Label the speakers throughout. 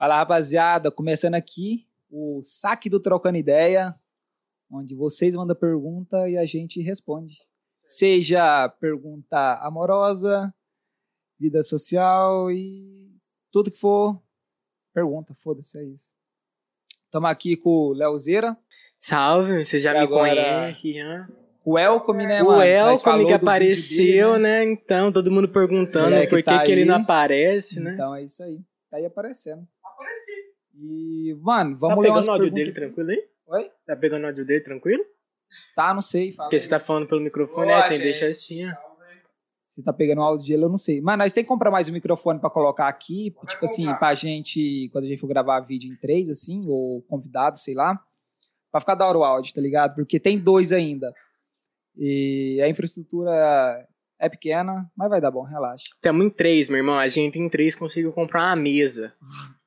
Speaker 1: Fala, rapaziada, começando aqui o saque do Trocando Ideia, onde vocês mandam pergunta e a gente responde. Seja pergunta amorosa, vida social e tudo que for pergunta, foda-se, é isso. Estamos aqui com o Leozeira,
Speaker 2: Salve, você já
Speaker 1: E
Speaker 2: me
Speaker 1: agora-
Speaker 2: conhece, já.
Speaker 1: o Elcome, né,
Speaker 2: O
Speaker 1: mano? Nós
Speaker 2: Elcome que apareceu,
Speaker 1: dele,
Speaker 2: né? Então, todo mundo perguntando por que,
Speaker 1: tá
Speaker 2: que ele não aparece, né?
Speaker 1: Então é isso aí. Tá aí aparecendo. E, mano,
Speaker 2: tá
Speaker 1: vamos ler
Speaker 2: pegando
Speaker 1: umas
Speaker 2: o áudio dele tranquilo aí?
Speaker 1: Oi?
Speaker 2: Tá pegando o áudio dele tranquilo?
Speaker 1: Tá, não sei. Fala
Speaker 2: Porque
Speaker 1: aí.
Speaker 2: você tá falando pelo microfone,
Speaker 3: Boa,
Speaker 2: né? Tem
Speaker 3: gente.
Speaker 2: deixa assim.
Speaker 1: Se tá pegando o áudio dele, eu não sei. Mas nós tem que comprar mais um microfone pra colocar aqui,
Speaker 3: Vai
Speaker 1: tipo assim,
Speaker 3: comprar.
Speaker 1: pra gente, quando a gente for gravar vídeo em três, assim, ou convidado, sei lá, pra ficar da hora o áudio, tá ligado? Porque tem dois ainda. E a infraestrutura é pequena, mas vai dar bom, relaxa.
Speaker 2: Tamo em três, meu irmão. A gente em três conseguiu comprar uma mesa.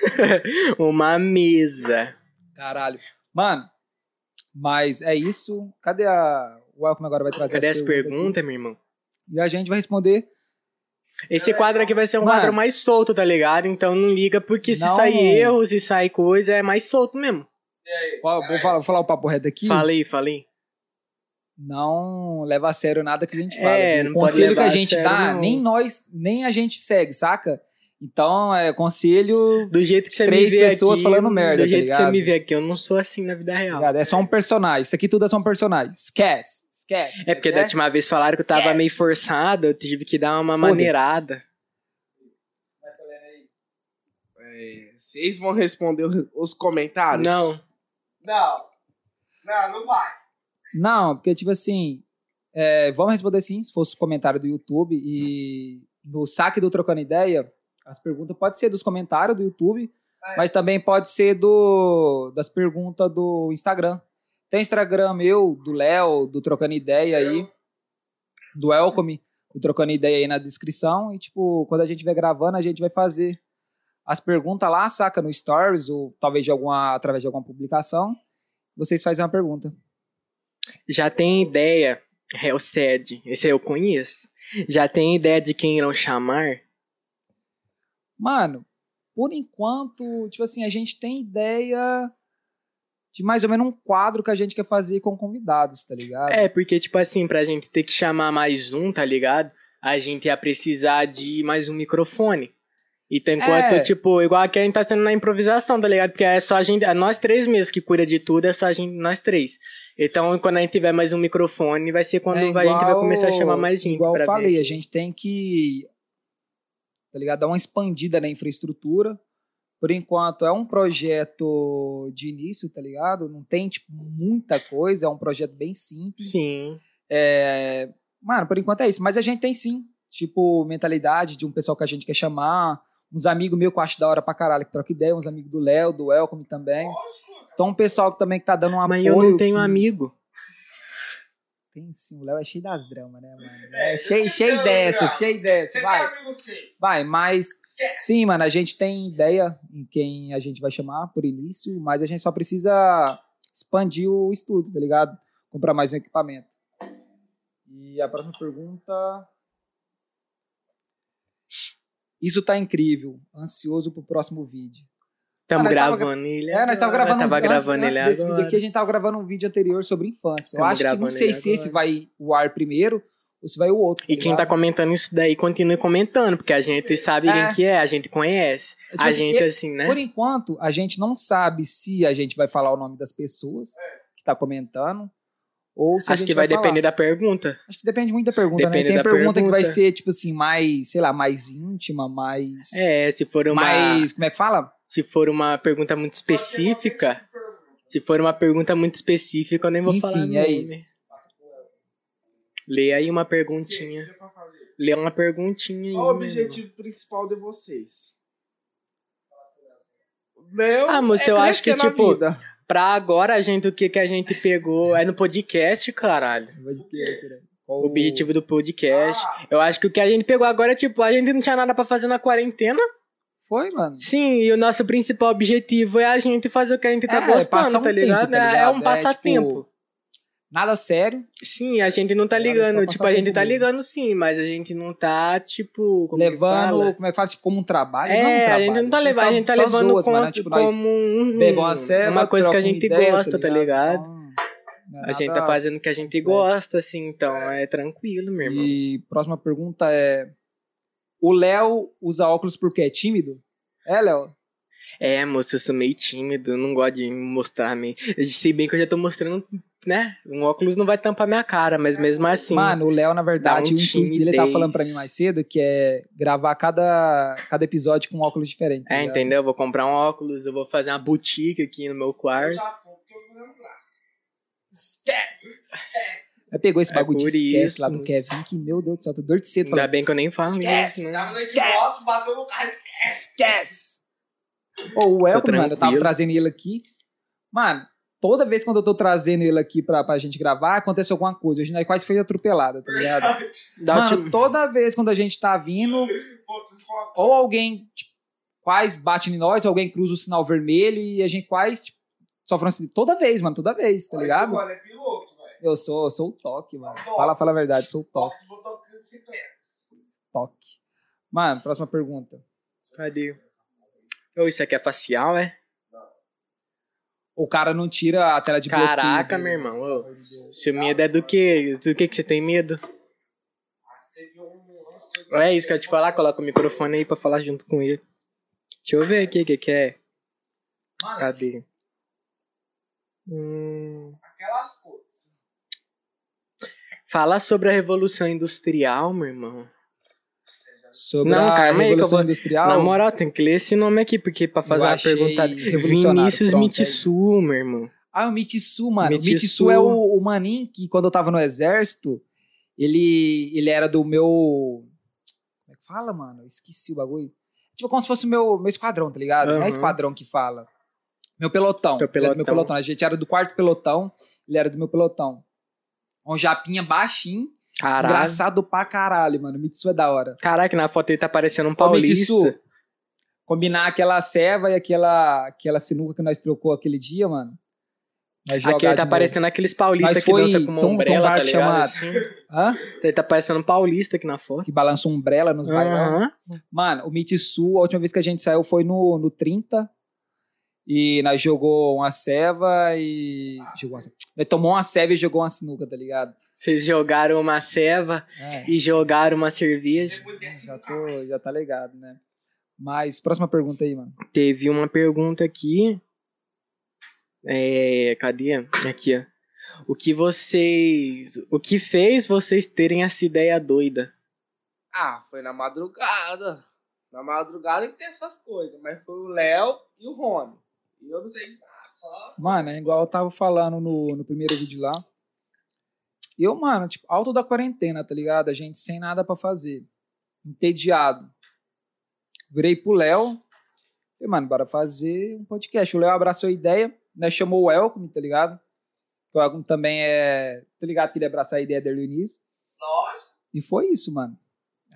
Speaker 2: uma mesa.
Speaker 1: Caralho. Mano, mas é isso. Cadê a. O Welcome agora vai trazer
Speaker 2: Cadê
Speaker 1: as
Speaker 2: as
Speaker 1: perguntas.
Speaker 2: meu irmão?
Speaker 1: E a gente vai responder.
Speaker 2: Esse quadro aqui vai ser um
Speaker 1: Mano.
Speaker 2: quadro mais solto, tá ligado? Então não liga, porque se
Speaker 1: Não.
Speaker 2: sair erro, se sair coisa, é mais solto mesmo.
Speaker 1: Ó, vou, falar, vou falar o papo reto aqui.
Speaker 2: Falei, falei.
Speaker 1: não leva a sério nada que a gente fala.
Speaker 2: É,
Speaker 1: o conselho que a
Speaker 2: a
Speaker 1: gente
Speaker 2: sério,
Speaker 1: dá, nem nós, nem a gente segue, saca? Então, é conselho.
Speaker 2: Do jeito que você
Speaker 1: Três
Speaker 2: me vê
Speaker 1: pessoas
Speaker 2: aqui,
Speaker 1: falando merda,
Speaker 2: Do
Speaker 1: tá
Speaker 2: jeito que você me vê aqui, eu não sou assim na vida real.
Speaker 1: ligado? É só um personagem. Isso aqui tudo é só um personagem. Esquece. Esquece.
Speaker 2: É porque da última vez falaram que eu tava
Speaker 1: Esquece.
Speaker 2: meio forçado, eu tive que dar uma maneirada.
Speaker 3: É, vocês vão responder os comentários?
Speaker 2: Não.
Speaker 3: Não. Não, não vai.
Speaker 1: Não, porque, tipo assim, é, vamos responder sim, se fosse comentário do YouTube. E no saque do Trocando Ideia, as perguntas pode ser dos comentários do YouTube,
Speaker 3: É.
Speaker 1: mas também pode ser do das perguntas do Instagram. Tem Instagram meu, do Léo, do Trocando Ideia aí, do Elcome, do Trocando Ideia aí na descrição. E, tipo, quando a gente vai gravando, a gente vai fazer as perguntas lá, saca, no Stories, ou talvez de alguma, através de alguma publicação. Vocês fazem uma pergunta.
Speaker 2: Já tem ideia, é o SED, esse eu conheço. Já tem ideia de quem irão chamar?
Speaker 1: Mano, por enquanto, tipo assim, a gente tem ideia de mais ou menos um quadro que a gente quer fazer com convidados, tá ligado?
Speaker 2: É, porque, tipo assim, pra gente ter que chamar mais um, tá ligado? A gente ia precisar de mais um microfone. Então, enquanto,
Speaker 1: É.
Speaker 2: tipo, igual aqui a gente tá sendo na improvisação, tá ligado? Porque é só a gente, é nós três mesmo que cuida de tudo, é só a gente, nós três. Então, quando a gente tiver mais um microfone, vai ser quando
Speaker 1: É
Speaker 2: a gente vai
Speaker 1: igual-
Speaker 2: começar a chamar mais gente.
Speaker 1: Igual eu falei,
Speaker 2: vir.
Speaker 1: a gente tem que, tá ligado? Dar uma expandida na infraestrutura. Por enquanto, é um projeto de início, tá ligado? Não tem, tipo, muita coisa, é um projeto bem simples.
Speaker 2: Sim.
Speaker 1: É, Mano, por enquanto é isso. Mas a gente tem sim, tipo, mentalidade de um pessoal que a gente quer chamar. Uns amigos meus que eu acho da hora pra caralho, que troca ideia. Uns amigos do Léo, do Elcome também. Então, um pessoal que também que tá dando um
Speaker 2: Mas
Speaker 1: apoio.
Speaker 2: eu não tenho
Speaker 1: que-
Speaker 2: amigo.
Speaker 1: Tem sim, o Léo é cheio das dramas, né, mano? É cheio, cheio dessas, cheio dessas. Vai, vai, mas sim, mano, a gente tem ideia em quem a gente vai chamar por início, mas a gente só precisa expandir o estúdio, tá ligado? Comprar mais um equipamento. E a próxima pergunta. Isso tá incrível. Ansioso pro próximo vídeo.
Speaker 2: Estamos
Speaker 1: nós tava
Speaker 2: gravando ele.
Speaker 1: É, nós
Speaker 2: agora,
Speaker 1: gravando,
Speaker 2: tava
Speaker 1: um,
Speaker 2: gravando
Speaker 1: antes,
Speaker 2: ele
Speaker 1: antes desse vídeo aqui, a gente tava gravando um vídeo anterior sobre infância. Eu
Speaker 2: Tamo
Speaker 1: acho que não sei se esse vai o ar primeiro ou se vai o outro.
Speaker 2: E quem tá
Speaker 1: ligado?
Speaker 2: comentando isso daí, continue comentando, porque a gente sabe
Speaker 1: É.
Speaker 2: quem que é, a gente conhece.
Speaker 1: Tipo
Speaker 2: a
Speaker 1: assim,
Speaker 2: gente,
Speaker 1: eu-
Speaker 2: assim, né?
Speaker 1: Por enquanto, a gente não sabe se a gente vai falar o nome das pessoas que tá comentando ou se a
Speaker 2: Acho
Speaker 1: gente
Speaker 2: que vai,
Speaker 1: falar.
Speaker 2: depender da pergunta.
Speaker 1: Acho que depende muito da pergunta,
Speaker 2: Depende
Speaker 1: né? Tem
Speaker 2: da
Speaker 1: pergunta, que vai
Speaker 2: pergunta.
Speaker 1: ser, tipo assim, mais, sei lá, mais íntima, mais.
Speaker 2: É, se for uma,
Speaker 1: mais. Como é que fala?
Speaker 2: se for uma pergunta muito específica, se for uma pergunta muito específica, eu nem vou falar
Speaker 1: Enfim, é
Speaker 2: nome.
Speaker 1: isso.
Speaker 2: Lê aí uma perguntinha. Lê uma perguntinha aí.
Speaker 3: Qual o objetivo principal de vocês? Meu,
Speaker 2: Ah, moço,
Speaker 3: é
Speaker 2: eu acho que, tipo,
Speaker 3: vida.
Speaker 2: Pra agora, a gente, o que, que a gente pegou é no podcast, caralho.
Speaker 1: Qual
Speaker 2: O objetivo do podcast. Eu acho que o que a gente pegou agora é, tipo, a gente não tinha nada pra fazer na quarentena.
Speaker 1: Foi, mano.
Speaker 2: Sim, e o nosso principal objetivo é a gente fazer o que a gente tá
Speaker 1: É,
Speaker 2: gostando,
Speaker 1: um
Speaker 2: tá ligado?
Speaker 1: tempo, tá
Speaker 2: É- É
Speaker 1: ligado?
Speaker 2: um
Speaker 1: É,
Speaker 2: passatempo.
Speaker 1: tipo, Nada sério.
Speaker 2: Sim, a gente não tá ligando. Tipo, a gente tá
Speaker 1: mesmo.
Speaker 2: ligando sim, mas a gente não tá, tipo. Como que
Speaker 1: levando,
Speaker 2: fala?
Speaker 1: como é que fala? Tipo, como um trabalho.
Speaker 2: É,
Speaker 1: não um
Speaker 2: a
Speaker 1: trabalho.
Speaker 2: gente não tá
Speaker 1: Você
Speaker 2: levando, a gente tá levando
Speaker 1: zoas,
Speaker 2: como,
Speaker 1: mano, tipo,
Speaker 2: como um-
Speaker 1: uma
Speaker 2: uma coisa que a gente
Speaker 1: ideia,
Speaker 2: gosta, tá ligado?
Speaker 1: Então, não é
Speaker 2: A gente tá fazendo o que a gente gosta, assim, então é tranquilo, meu irmão.
Speaker 1: E próxima pergunta é: O Léo usa óculos porque é tímido? É, Léo?
Speaker 2: É, moço, eu sou meio tímido, não gosto de mostrar meio. Eu sei bem que eu já tô mostrando, né? Um óculos não vai tampar minha cara, mas mesmo assim.
Speaker 1: Mano, o Léo, na verdade,
Speaker 2: um
Speaker 1: o intuito dele ele tava
Speaker 2: timidez.
Speaker 1: falando pra mim mais cedo que é gravar cada, cada episódio com um óculos diferente. tá
Speaker 2: é,
Speaker 1: ligado?
Speaker 2: entendeu? Eu vou comprar um óculos, eu vou fazer uma boutique aqui no meu
Speaker 3: Eu
Speaker 2: quarto.
Speaker 3: já tô, porque eu graça.
Speaker 1: Esquece! Aí pegou esse
Speaker 2: É
Speaker 1: bagulho de
Speaker 2: por
Speaker 1: esquece
Speaker 2: isso,
Speaker 1: lá do. Kevin, que meu Deus do céu, tô dor de cedo
Speaker 2: Ainda
Speaker 1: falando.
Speaker 2: bem que eu nem falo
Speaker 1: Esquece,
Speaker 2: inglês, né?
Speaker 1: Esquece.
Speaker 3: bosta, bateu no carro, esquece.
Speaker 1: Esquece! Ô, o Elton, mano, eu tava trazendo ele aqui. Mano, toda vez quando eu tô trazendo ele aqui pra, pra gente gravar, acontece alguma coisa. Hoje nós quase foi atropelado, tá ligado?
Speaker 2: Dá
Speaker 1: Mano, toda vez quando a gente tá vindo, ou alguém tipo, quase bate em nós, ou alguém cruza o sinal vermelho e a gente quase tipo, sofre um acidente. Toda vez, mano, toda vez, tá ligado?
Speaker 3: Mano, é piloto, velho.
Speaker 1: Eu sou, eu sou o toque, mano.
Speaker 3: Toque.
Speaker 1: Fala, fala a verdade, sou o toque.
Speaker 3: Toque.
Speaker 1: Mano, próxima pergunta.
Speaker 2: Cadê? Ô, isso aqui é facial, é?
Speaker 1: O cara não tira a tela de bloqueio.
Speaker 2: Caraca, meu irmão. Ô, seu medo é do quê? Do que que você tem medo? É isso que eu ia te falar, coloca o microfone aí pra falar junto com ele. Deixa eu ver aqui o que que é. Cadê? Hum,
Speaker 3: Aquelas coisas.
Speaker 2: fala sobre a Revolução Industrial, meu irmão.
Speaker 1: Sobre
Speaker 2: Não,
Speaker 1: a Revolução
Speaker 2: vou-
Speaker 1: Industrial.
Speaker 2: Na moral, tem que ler esse nome aqui, porque pra fazer uma pergunta. Vinícius
Speaker 1: Pronto, é
Speaker 2: meu irmão.
Speaker 1: Ah, o Mitsu, mano. O
Speaker 2: Mitsu.
Speaker 1: Mitsu é o, o maninho que, quando eu tava no exército, ele, ele era do meu. Como é que fala, mano? Esqueci o bagulho. Tipo, como se fosse o meu, meu esquadrão, tá ligado? Não é esquadrão que fala. Meu pelotão. Meu
Speaker 2: pelotão.
Speaker 1: pelotão. A gente era do quarto pelotão, ele era do meu pelotão. Um japinha baixinho,
Speaker 2: Caralho.
Speaker 1: engraçado pra caralho, mano. Mitsu é da hora.
Speaker 2: Caraca, na foto ele tá parecendo um
Speaker 1: Ô,
Speaker 2: paulista.
Speaker 1: Mitsu, combinar aquela ceva e aquela, aquela sinuca que nós trocou aquele dia, mano.
Speaker 2: Aqui ele tá parecendo aqueles paulistas que
Speaker 1: foi-
Speaker 2: dançam com uma
Speaker 1: um- um
Speaker 2: umbrella, tá ligado?
Speaker 1: chamado-
Speaker 2: Assim.
Speaker 1: Hã?
Speaker 2: Ele tá parecendo um paulista aqui na foto.
Speaker 1: Que balança um umbrella nos bailão.
Speaker 2: Aham.
Speaker 1: Mano, o Mitsu, a última vez que a gente saiu foi no, no 30. E nós jogou uma ceva e. Jogou uma ceva. Nós tomou uma ceva e jogou uma sinuca, tá ligado?
Speaker 2: Vocês jogaram uma ceva
Speaker 1: É.
Speaker 2: e jogaram uma cerveja.
Speaker 1: Já, tô, já tá ligado, né? Mas, próxima pergunta aí, mano.
Speaker 2: Teve uma pergunta aqui. É, cadê? Aqui, ó. O que vocês. O que fez vocês terem essa ideia doida?
Speaker 3: Ah, foi na madrugada. Na madrugada que tem essas coisas. Mas foi o Léo e o Rony. E eu não sei de nada, só.
Speaker 1: Mano, é igual eu tava falando no, no primeiro vídeo lá. Eu, mano, tipo, alto da quarentena, tá ligado? A gente sem nada pra fazer. Entediado. Virei pro Léo. Falei, mano, bora fazer um podcast. O Léo abraçou a ideia, né? Chamou o Welcome, tá ligado? O Welcome também é. Tá ligado que ele ia abraçar a ideia desde o início.
Speaker 3: Lógico.
Speaker 1: E foi isso, mano.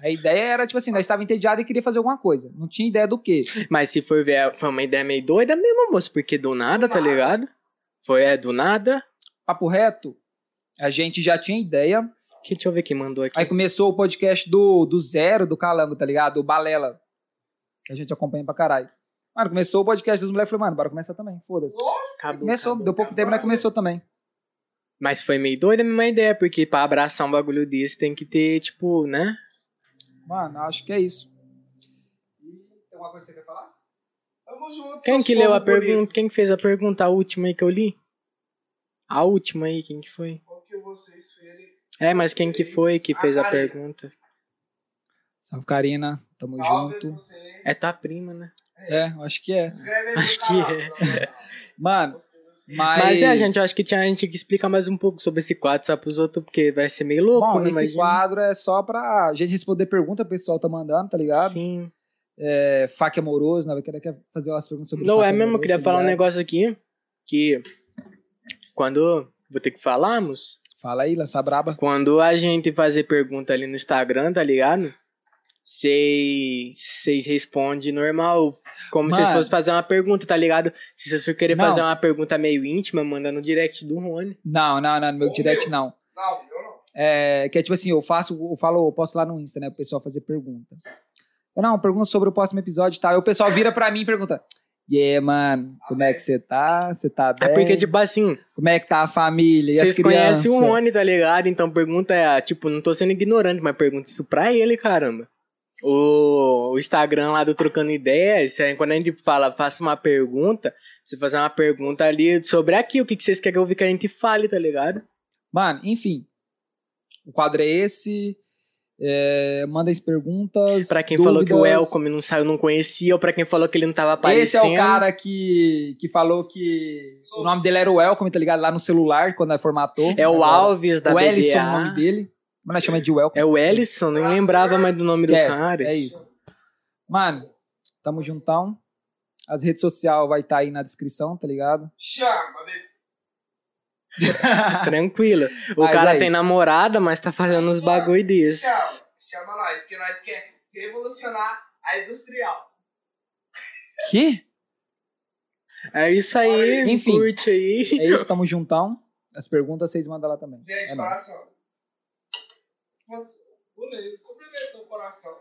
Speaker 1: A ideia era, tipo assim, nós estávamos entediados e queria fazer alguma coisa. Não tinha ideia do quê.
Speaker 2: Mas se for ver, foi uma ideia meio doida mesmo, moço, porque do nada,
Speaker 3: Do
Speaker 2: tá
Speaker 3: nada.
Speaker 2: ligado? Foi, é, do nada.
Speaker 1: Papo reto, a gente já tinha ideia.
Speaker 2: Deixa eu ver quem mandou aqui.
Speaker 1: Aí começou o podcast do, do Zero, do Calango, tá ligado? O Balela. Que a gente acompanha pra caralho. Mano, começou o podcast dos moleques. Falei, mano, bora começar também. Foda-se.
Speaker 2: Acabou,
Speaker 1: Começou,
Speaker 2: acabou.
Speaker 1: deu pouco tempo, mas começou também.
Speaker 2: Mas foi meio doida a mesma ideia, porque pra abraçar um bagulho desse tem que ter, tipo, né?
Speaker 1: Mano, acho que é isso. Tem alguma coisa que você quer falar?
Speaker 3: Tamo junto,
Speaker 2: Quem que leu a pergunta? Quem que fez a pergunta? A última aí que eu li? A última aí, quem que foi?
Speaker 3: Vocês fez?
Speaker 2: É, mas quem que foi que
Speaker 3: A
Speaker 2: fez a
Speaker 3: Karina.
Speaker 2: pergunta?
Speaker 1: Salve, Karina. Tamo
Speaker 3: Salve
Speaker 1: junto.
Speaker 3: você.
Speaker 2: É tua prima, né?
Speaker 1: É, eu acho que é.
Speaker 3: Escreve aí
Speaker 2: Acho que
Speaker 3: canal,
Speaker 2: é.
Speaker 1: Mano, mas...
Speaker 2: Mas, é, gente, eu acho que tinha, a gente tinha que explicar mais um pouco sobre esse quadro, só pros outros, porque vai ser meio louco,
Speaker 1: Bom,
Speaker 2: né?
Speaker 1: esse
Speaker 2: Imagina.
Speaker 1: quadro é só pra gente responder pergunta, o pessoal tá mandando, tá ligado?
Speaker 2: Sim.
Speaker 1: É, fac amoroso, né? Vai querer quer fazer umas perguntas sobre
Speaker 2: Não, é mesmo, eu
Speaker 1: amoroso,
Speaker 2: queria
Speaker 1: tá
Speaker 2: falar um negócio aqui, que quando, vou ter que falarmos,
Speaker 1: Fala aí, lança braba.
Speaker 2: quando a gente fazer pergunta ali no Instagram, tá ligado? vocês respondem normal, como se vocês fossem fazer uma pergunta, tá ligado? Se vocês for querer
Speaker 1: Não.
Speaker 2: fazer uma pergunta meio íntima, manda no direct do Rony.
Speaker 1: Não, não, não, no meu
Speaker 3: Ô,
Speaker 1: direct
Speaker 3: meu.
Speaker 1: não.
Speaker 3: Não, eu não.
Speaker 1: É, que é tipo assim, eu faço, eu falo, eu posto lá no Insta, né? O pessoal fazer pergunta. Eu, não, pergunta sobre o próximo episódio e tal. Aí o pessoal vira pra mim e pergunta: E aí, mano, como é que você tá? Você tá bem?
Speaker 2: É porque, tipo assim,
Speaker 1: Como é que tá a família e as
Speaker 2: vocês
Speaker 1: crianças?
Speaker 2: conhecem o Rony, tá ligado? Então pergunta é, tipo, não tô sendo ignorante, mas pergunta isso pra ele, caramba. O, o Instagram lá do Trocando Ideias, quando a gente fala, faça uma pergunta, você fazer uma pergunta ali sobre aqui, o que, que vocês querem ouvir que a gente fale, tá ligado?
Speaker 1: Mano, enfim. O quadro é esse. É, manda as perguntas.
Speaker 2: Pra quem falou que o
Speaker 1: dúvidas.
Speaker 2: Elcom não saiu, não conhecia, ou pra quem falou que ele não tava aparecendo.
Speaker 1: Esse é o cara que, que falou que o nome dele era o Welcome, tá ligado? Lá no celular, quando nós formatou.
Speaker 2: É o
Speaker 1: Agora,
Speaker 2: Alves da
Speaker 1: O. Ellison, o nome dele. Mas nós chamamos de Welcome.
Speaker 2: É o Ellison, nem lembrava mais do nome
Speaker 1: Esquece,
Speaker 2: do cara.
Speaker 1: É isso. Mano, tamo juntão. As redes sociais vai estar aí na descrição, tá ligado?
Speaker 3: Chama, bebê.
Speaker 2: Tranquilo. O
Speaker 1: Mas
Speaker 2: cara
Speaker 1: é
Speaker 2: tem
Speaker 1: isso.
Speaker 2: namorada, mas tá fazendo uns bagulho desse.
Speaker 3: Chama. Chama nós, porque nós quer revolucionar a industrial.
Speaker 1: que?
Speaker 2: É isso aí,
Speaker 1: Enfim.
Speaker 2: curte aí.
Speaker 1: É isso, tamo juntão. As perguntas vocês mandam lá também.
Speaker 3: Gente,
Speaker 1: É
Speaker 3: coração. Cumprimentou o coração.